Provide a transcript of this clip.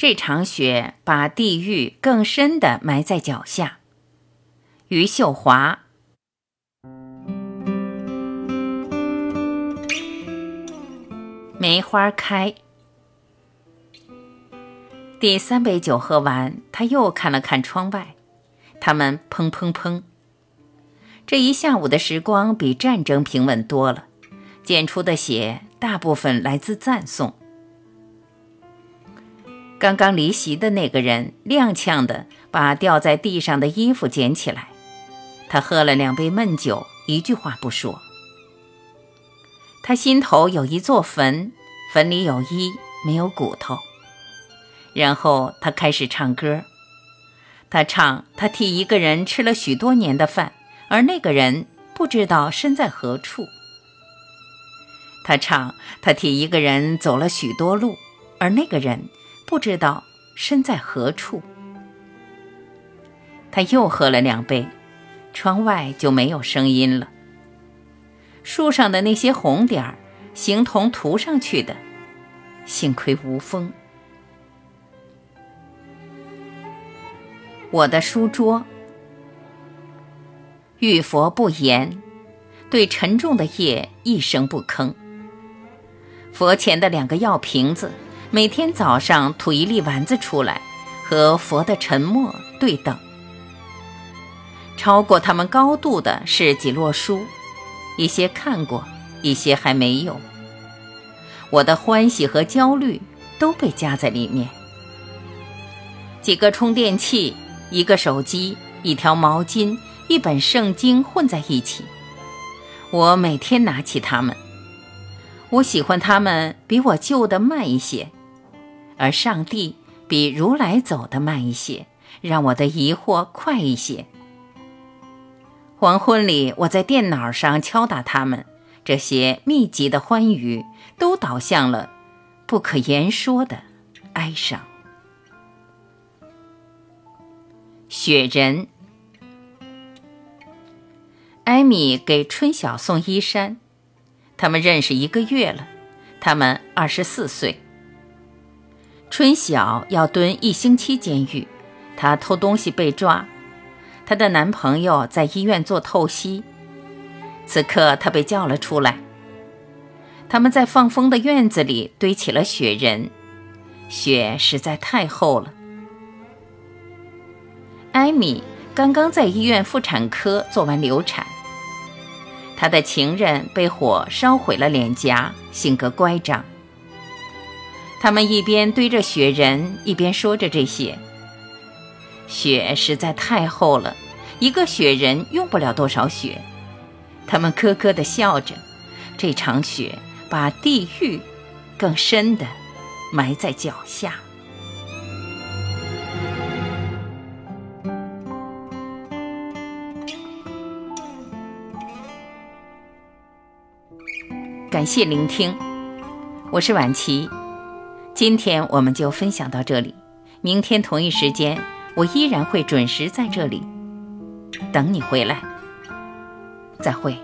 这场雪把地狱更深地埋在脚下。余秀华。梅花开。第三杯酒喝完，他又看了看窗外，他们砰砰砰。这一下午的时光比战争平稳多了，溅出的血大部分来自赞颂。刚刚离席的那个人踉跄地把掉在地上的衣服捡起来，他喝了两杯闷酒，一句话不说。他心头有一座坟，坟里有衣，没有骨头。然后他开始唱歌，他唱他替一个人吃了许多年的饭，而那个人不知道身在何处。他唱他替一个人走了许多路，而那个人不知道身在何处。他又喝了两杯，窗外就没有声音了。树上的那些红点儿，形同涂上去的，幸亏无风。我的书桌，玉佛不言，对沉重的夜一声不吭。佛前的两个药瓶子，每天早上吐一粒丸子出来，和佛的沉默对等。超过他们高度的是几摞书，一些看过，一些还没有。我的欢喜和焦虑都被夹在里面。几个充电器。一个手机，一条毛巾，一本圣经混在一起。我每天拿起它们。我喜欢它们比我旧的慢一些，而上帝比如来走的慢一些，让我的疑惑快一些。黄昏里，我在电脑上敲打他们，这些密集的欢愉都导向了不可言说的哀伤。雪人，艾米给春晓送衣衫，他们认识一个月了，他们二十四岁。春晓要蹲一星期监狱，她偷东西被抓，她的男朋友在医院做透析，此刻她被叫了出来。他们在放风的院子里堆起了雪人，雪实在太厚了。艾米刚刚在医院妇产科做完流产，她的情人被火烧毁了脸颊，性格乖张。他们一边堆着雪人，一边说着这些。雪实在太厚了，一个雪人用不了多少雪。他们咯咯地笑着，这场雪把地狱更深地埋在脚下。感谢聆听，我是晚琪。今天我们就分享到这里，明天同一时间我依然会准时在这里等你回来。再会。